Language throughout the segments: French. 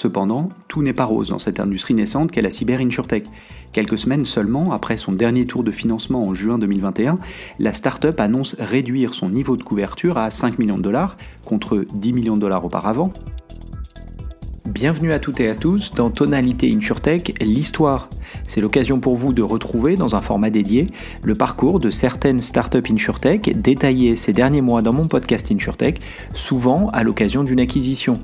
Cependant, tout n'est pas rose dans cette industrie naissante qu'est la cyber insurtech. Quelques semaines seulement après son dernier tour de financement en juin 2021, la start-up annonce réduire son niveau de couverture à 5 millions de dollars contre 10 millions de dollars auparavant. Bienvenue à toutes et à tous dans Tonalité InsurTech, l'histoire c'est l'occasion pour vous de retrouver dans un format dédié le parcours de certaines startups InsurTech détaillées ces derniers mois dans mon podcast InsurTech, souvent à l'occasion d'une acquisition.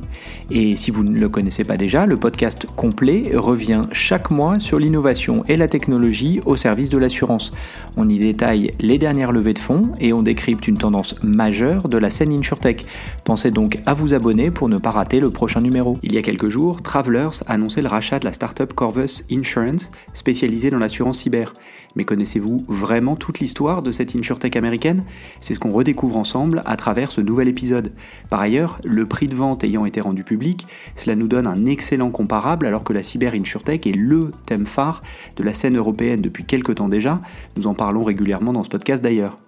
Et si vous ne le connaissez pas déjà, le podcast complet revient chaque mois sur l'innovation et la technologie au service de l'assurance. On y détaille les dernières levées de fonds et on décrypte une tendance majeure de la scène InsurTech. Pensez donc à vous abonner pour ne pas rater le prochain numéro. Il y a quelques jours, Travelers annonçait le rachat de la startup Corvus Insurance spécialisé dans l'assurance cyber. Mais connaissez-vous vraiment toute l'histoire de cette insurtech américaine? C'est ce qu'on redécouvre ensemble à travers ce nouvel épisode. Par ailleurs, le prix de vente ayant été rendu public, cela nous donne un excellent comparable alors que la cyber insurtech est le thème phare de la scène européenne depuis quelques temps déjà. Nous en parlons régulièrement dans ce podcast d'ailleurs.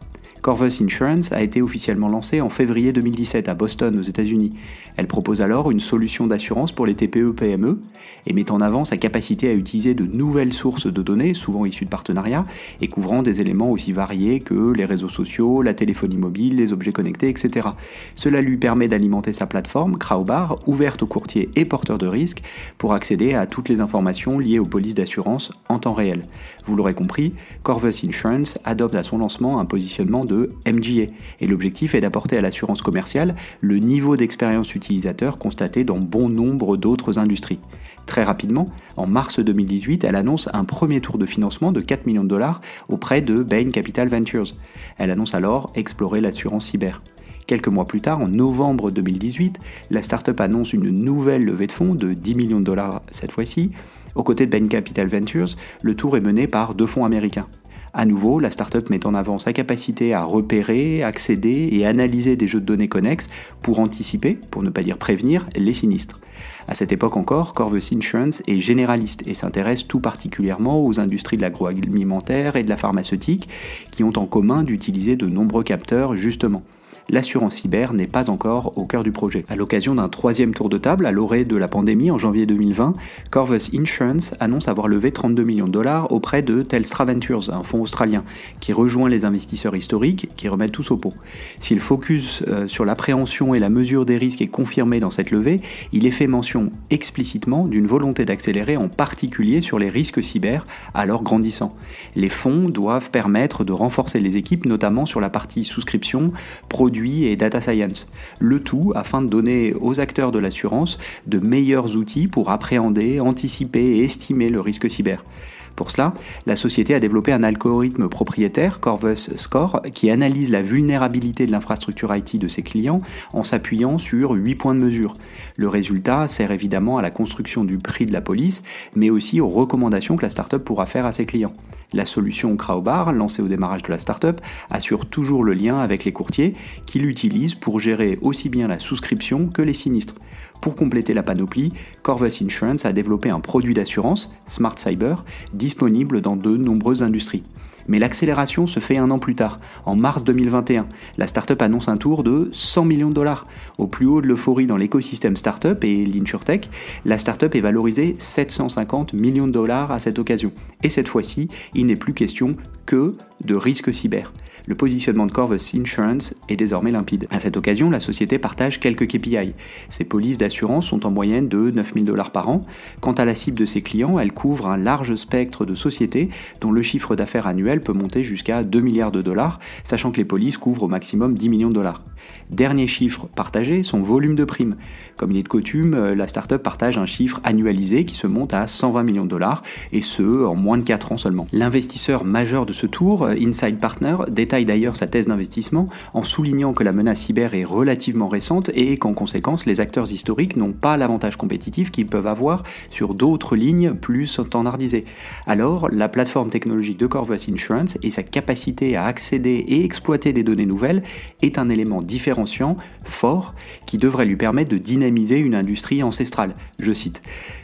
Corvus Insurance a été officiellement lancée en février 2017 à Boston aux États-Unis. Elle propose alors une solution d'assurance pour les TPE-PME et met en avant sa capacité à utiliser de nouvelles sources de données, souvent issues de partenariats, et couvrant des éléments aussi variés que les réseaux sociaux, la téléphonie mobile, les objets connectés, etc. Cela lui permet d'alimenter sa plateforme Crowbar, ouverte aux courtiers et porteurs de risques, pour accéder à toutes les informations liées aux polices d'assurance en temps réel. Vous l'aurez compris, Corvus Insurance adopte à son lancement un positionnement de MGA, et l'objectif est d'apporter à l'assurance commerciale le niveau d'expérience utilisateur constaté dans bon nombre d'autres industries. Très rapidement, en mars 2018, elle annonce un premier tour de financement de 4 millions de dollars auprès de Bain Capital Ventures. Elle annonce alors explorer l'assurance cyber. Quelques mois plus tard, en novembre 2018, la startup annonce une nouvelle levée de fonds de 10 millions de dollars cette fois-ci. Aux côtés de Bain Capital Ventures, le tour est mené par deux fonds américains. À nouveau, la startup met en avant sa capacité à repérer, accéder et analyser des jeux de données connexes pour anticiper, pour ne pas dire prévenir, les sinistres. À cette époque encore, Corvus Insurance est généraliste et s'intéresse tout particulièrement aux industries de l'agroalimentaire et de la pharmaceutique qui ont en commun d'utiliser de nombreux capteurs justement l'assurance cyber n'est pas encore au cœur du projet. À l'occasion d'un troisième tour de table, à l'orée de la pandémie en janvier 2020, Corvus Insurance annonce avoir levé 32 millions de dollars auprès de Telstra Ventures, un fonds australien, qui rejoint les investisseurs historiques qui remettent tous au pot. Si le focus euh, sur l'appréhension et la mesure des risques est confirmé dans cette levée, il est fait mention explicitement d'une volonté d'accélérer en particulier sur les risques cyber alors grandissant. Les fonds doivent permettre de renforcer les équipes, notamment sur la partie souscription, produits et data science. Le tout afin de donner aux acteurs de l'assurance de meilleurs outils pour appréhender, anticiper et estimer le risque cyber. Pour cela, la société a développé un algorithme propriétaire, Corvus Score, qui analyse la vulnérabilité de l'infrastructure IT de ses clients en s'appuyant sur 8 points de mesure. Le résultat sert évidemment à la construction du prix de la police, mais aussi aux recommandations que la startup pourra faire à ses clients. La solution Crowbar, lancée au démarrage de la startup, assure toujours le lien avec les courtiers qui l'utilisent pour gérer aussi bien la souscription que les sinistres. Pour compléter la panoplie, Corvus Insurance a développé un produit d'assurance, Smart Cyber, disponible dans de nombreuses industries. Mais l'accélération se fait un an plus tard, en mars 2021. La startup annonce un tour de 100 millions de dollars. Au plus haut de l'euphorie dans l'écosystème startup et l'insurtech, la startup est valorisée 750 millions de dollars à cette occasion. Et cette fois-ci, il n'est plus question que de risque cyber. Le positionnement de Corvus Insurance est désormais limpide. À cette occasion, la société partage quelques KPI. Ses polices d'assurance sont en moyenne de 9000 dollars par an. Quant à la cible de ses clients, elle couvre un large spectre de sociétés dont le chiffre d'affaires annuel peut monter jusqu'à 2 milliards de dollars, sachant que les polices couvrent au maximum 10 millions de dollars. Dernier chiffre partagé, son volume de primes. Comme il est de coutume, la startup partage un chiffre annualisé qui se monte à 120 millions de dollars, et ce, en moins de 4 ans seulement. L'investisseur majeur de ce tour, Inside Partner, détaille d'ailleurs sa thèse d'investissement en soulignant que la menace cyber est relativement récente et qu'en conséquence, les acteurs historiques n'ont pas l'avantage compétitif qu'ils peuvent avoir sur d'autres lignes plus standardisées. Alors, la plateforme technologique de Corvus Insurance et sa capacité à accéder et exploiter des données nouvelles est un élément différenciant, fort, qui devrait lui permettre de dynamiser une industrie ancestrale. Je cite.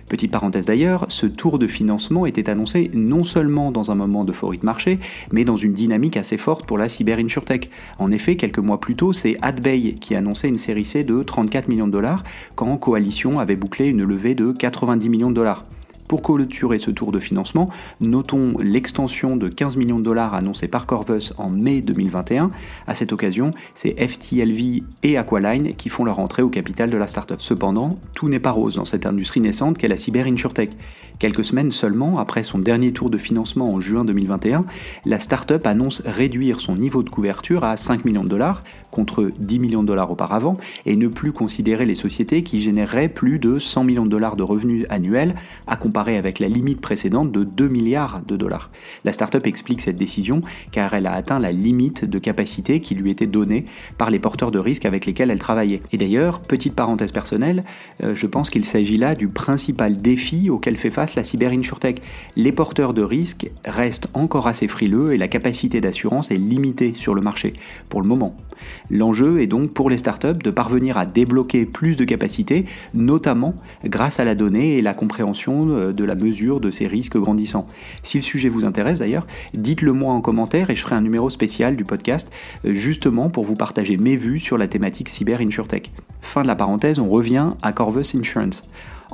Petite parenthèse d'ailleurs, ce tour de financement était annoncé non seulement dans un moment d'euphorie de marché, mais dans une dynamique assez forte pour la cyber insurtech. En effet, quelques mois plus tôt, c'est AdBay qui annonçait une série C de 34 millions de dollars quand Coalition avait bouclé une levée de 90 millions de dollars. Pour clôturer ce tour de financement, notons l'extension de 15 millions de dollars annoncée par Corvus en mai 2021. À cette occasion, c'est FTLV et Aqualine qui font leur entrée au capital de la startup. Cependant, tout n'est pas rose dans cette industrie naissante qu'est la cyber insurtech. Quelques semaines seulement après son dernier tour de financement en juin 2021, la startup annonce réduire son niveau de couverture à 5 millions de dollars contre 10 millions de dollars auparavant et ne plus considérer les sociétés qui généreraient plus de 100 millions de dollars de revenus annuels avec la limite précédente de 2 milliards de dollars. La startup explique cette décision car elle a atteint la limite de capacité qui lui était donnée par les porteurs de risques avec lesquels elle travaillait. Et d'ailleurs, petite parenthèse personnelle, euh, je pense qu'il s'agit là du principal défi auquel fait face la cyber insurtech. Les porteurs de risques restent encore assez frileux et la capacité d'assurance est limitée sur le marché pour le moment. L'enjeu est donc pour les startups de parvenir à débloquer plus de capacités, notamment grâce à la donnée et la compréhension euh, de la mesure de ces risques grandissants. Si le sujet vous intéresse d'ailleurs, dites-le moi en commentaire et je ferai un numéro spécial du podcast euh, justement pour vous partager mes vues sur la thématique cyber insurtech. Fin de la parenthèse, on revient à Corvus Insurance.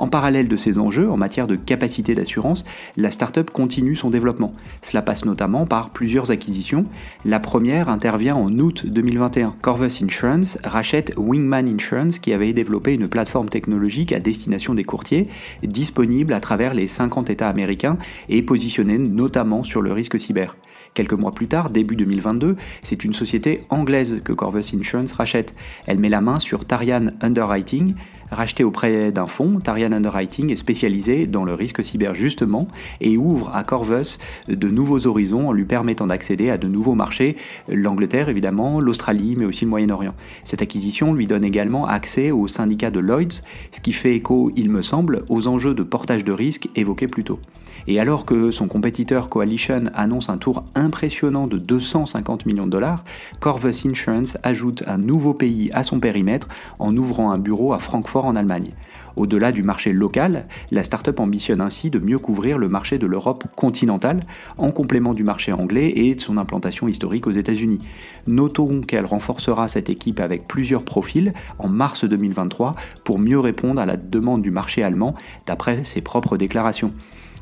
En parallèle de ces enjeux en matière de capacité d'assurance, la startup continue son développement. Cela passe notamment par plusieurs acquisitions. La première intervient en août 2021. Corvus Insurance rachète Wingman Insurance qui avait développé une plateforme technologique à destination des courtiers, disponible à travers les 50 États américains et positionnée notamment sur le risque cyber. Quelques mois plus tard, début 2022, c'est une société anglaise que Corvus Insurance rachète. Elle met la main sur Tarian Underwriting, racheté auprès d'un fonds. Tarian Underwriting est spécialisé dans le risque cyber justement et ouvre à Corvus de nouveaux horizons en lui permettant d'accéder à de nouveaux marchés, l'Angleterre évidemment, l'Australie, mais aussi le Moyen-Orient. Cette acquisition lui donne également accès au syndicat de Lloyds, ce qui fait écho, il me semble, aux enjeux de portage de risque évoqués plus tôt. Et alors que son compétiteur Coalition annonce un tour impressionnant de 250 millions de dollars, Corvus Insurance ajoute un nouveau pays à son périmètre en ouvrant un bureau à Francfort en Allemagne. Au-delà du marché local, la start-up ambitionne ainsi de mieux couvrir le marché de l'Europe continentale, en complément du marché anglais et de son implantation historique aux États-Unis. Notons qu'elle renforcera cette équipe avec plusieurs profils en mars 2023 pour mieux répondre à la demande du marché allemand, d'après ses propres déclarations.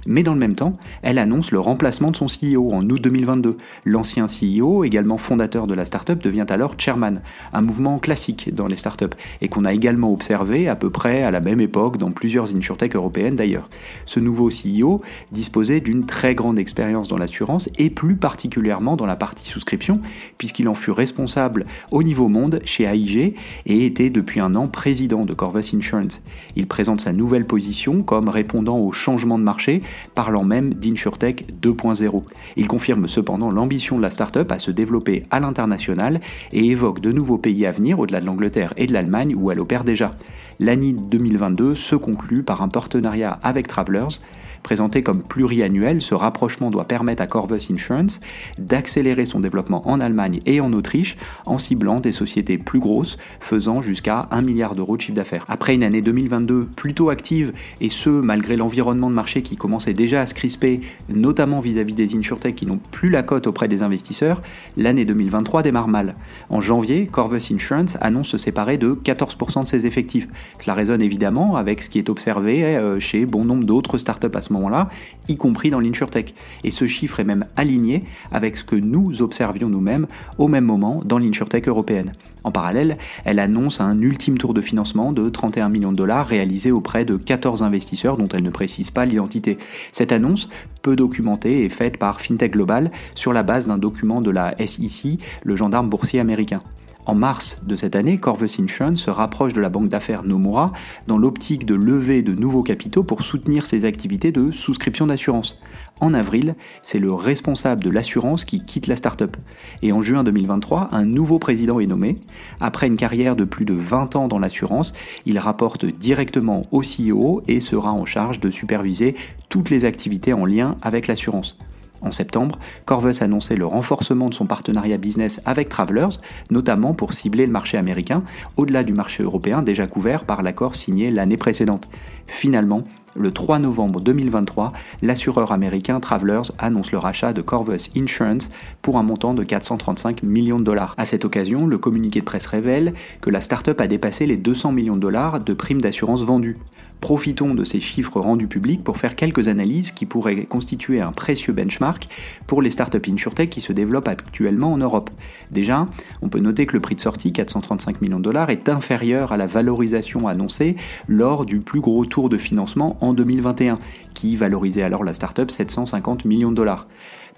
Mais dans le même temps, elle annonce le remplacement de son CEO en août 2022. L'ancien CEO, également fondateur de la startup, devient alors chairman, un mouvement classique dans les startups et qu'on a également observé à peu près à la même époque dans plusieurs insurtech européennes d'ailleurs. Ce nouveau CEO disposait d'une très grande expérience dans l'assurance et plus particulièrement dans la partie souscription, puisqu'il en fut responsable au niveau monde chez AIG et était depuis un an président de Corvus Insurance. Il présente sa nouvelle position comme répondant au changement de marché parlant même d'InsurTech 2.0. Il confirme cependant l'ambition de la startup à se développer à l'international et évoque de nouveaux pays à venir au-delà de l'Angleterre et de l'Allemagne où elle opère déjà. L'année 2022 se conclut par un partenariat avec Travelers Présenté comme pluriannuel, ce rapprochement doit permettre à Corvus Insurance d'accélérer son développement en Allemagne et en Autriche en ciblant des sociétés plus grosses, faisant jusqu'à 1 milliard d'euros de chiffre d'affaires. Après une année 2022 plutôt active, et ce malgré l'environnement de marché qui commençait déjà à se crisper, notamment vis-à-vis des insurtech qui n'ont plus la cote auprès des investisseurs, l'année 2023 démarre mal. En janvier, Corvus Insurance annonce se séparer de 14% de ses effectifs. Cela résonne évidemment avec ce qui est observé euh, chez bon nombre d'autres startups à moment-là, y compris dans l'insurtech. Et ce chiffre est même aligné avec ce que nous observions nous-mêmes au même moment dans l'insurtech européenne. En parallèle, elle annonce un ultime tour de financement de 31 millions de dollars réalisé auprès de 14 investisseurs dont elle ne précise pas l'identité. Cette annonce, peu documentée, est faite par FinTech Global sur la base d'un document de la SEC, le gendarme boursier américain. En mars de cette année, Corvus se rapproche de la banque d'affaires Nomura dans l'optique de lever de nouveaux capitaux pour soutenir ses activités de souscription d'assurance. En avril, c'est le responsable de l'assurance qui quitte la start-up. Et en juin 2023, un nouveau président est nommé. Après une carrière de plus de 20 ans dans l'assurance, il rapporte directement au CEO et sera en charge de superviser toutes les activités en lien avec l'assurance. En septembre, Corvus annonçait le renforcement de son partenariat business avec Travelers, notamment pour cibler le marché américain, au-delà du marché européen déjà couvert par l'accord signé l'année précédente. Finalement, le 3 novembre 2023, l'assureur américain Travelers annonce le rachat de Corvus Insurance pour un montant de 435 millions de dollars. À cette occasion, le communiqué de presse révèle que la start-up a dépassé les 200 millions de dollars de primes d'assurance vendues. Profitons de ces chiffres rendus publics pour faire quelques analyses qui pourraient constituer un précieux benchmark pour les startups InsurTech qui se développent actuellement en Europe. Déjà, on peut noter que le prix de sortie, 435 millions de dollars, est inférieur à la valorisation annoncée lors du plus gros tour de financement en 2021, qui valorisait alors la startup 750 millions de dollars.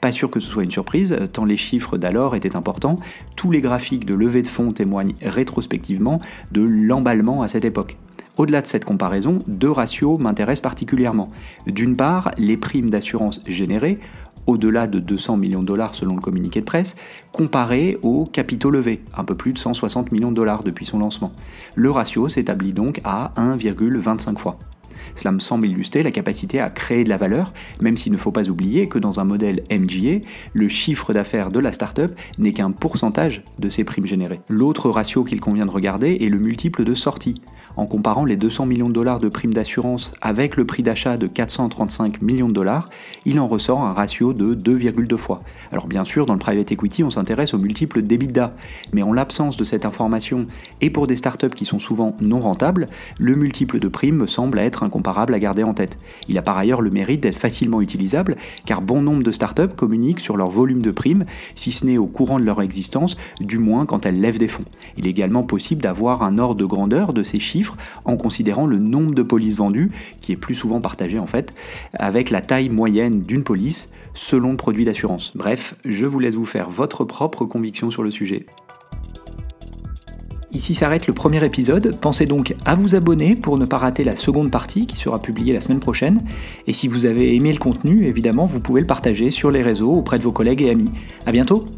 Pas sûr que ce soit une surprise, tant les chiffres d'alors étaient importants, tous les graphiques de levée de fonds témoignent rétrospectivement de l'emballement à cette époque. Au-delà de cette comparaison, deux ratios m'intéressent particulièrement. D'une part, les primes d'assurance générées, au-delà de 200 millions de dollars selon le communiqué de presse, comparées aux capitaux levés, un peu plus de 160 millions de dollars depuis son lancement. Le ratio s'établit donc à 1,25 fois. Cela me semble illustrer la capacité à créer de la valeur, même s'il ne faut pas oublier que dans un modèle MGA, le chiffre d'affaires de la startup n'est qu'un pourcentage de ses primes générées. L'autre ratio qu'il convient de regarder est le multiple de sortie. En comparant les 200 millions de dollars de primes d'assurance avec le prix d'achat de 435 millions de dollars, il en ressort un ratio de 2,2 fois. Alors bien sûr, dans le private equity, on s'intéresse au multiple d'EBITDA, mais en l'absence de cette information et pour des startups qui sont souvent non rentables, le multiple de primes me semble être un comparable à garder en tête. Il a par ailleurs le mérite d'être facilement utilisable, car bon nombre de startups communiquent sur leur volume de primes, si ce n'est au courant de leur existence, du moins quand elles lèvent des fonds. Il est également possible d'avoir un ordre de grandeur de ces chiffres en considérant le nombre de polices vendues, qui est plus souvent partagé en fait, avec la taille moyenne d'une police selon le produit d'assurance. Bref, je vous laisse vous faire votre propre conviction sur le sujet. Ici s'arrête le premier épisode. Pensez donc à vous abonner pour ne pas rater la seconde partie qui sera publiée la semaine prochaine. Et si vous avez aimé le contenu, évidemment, vous pouvez le partager sur les réseaux auprès de vos collègues et amis. A bientôt!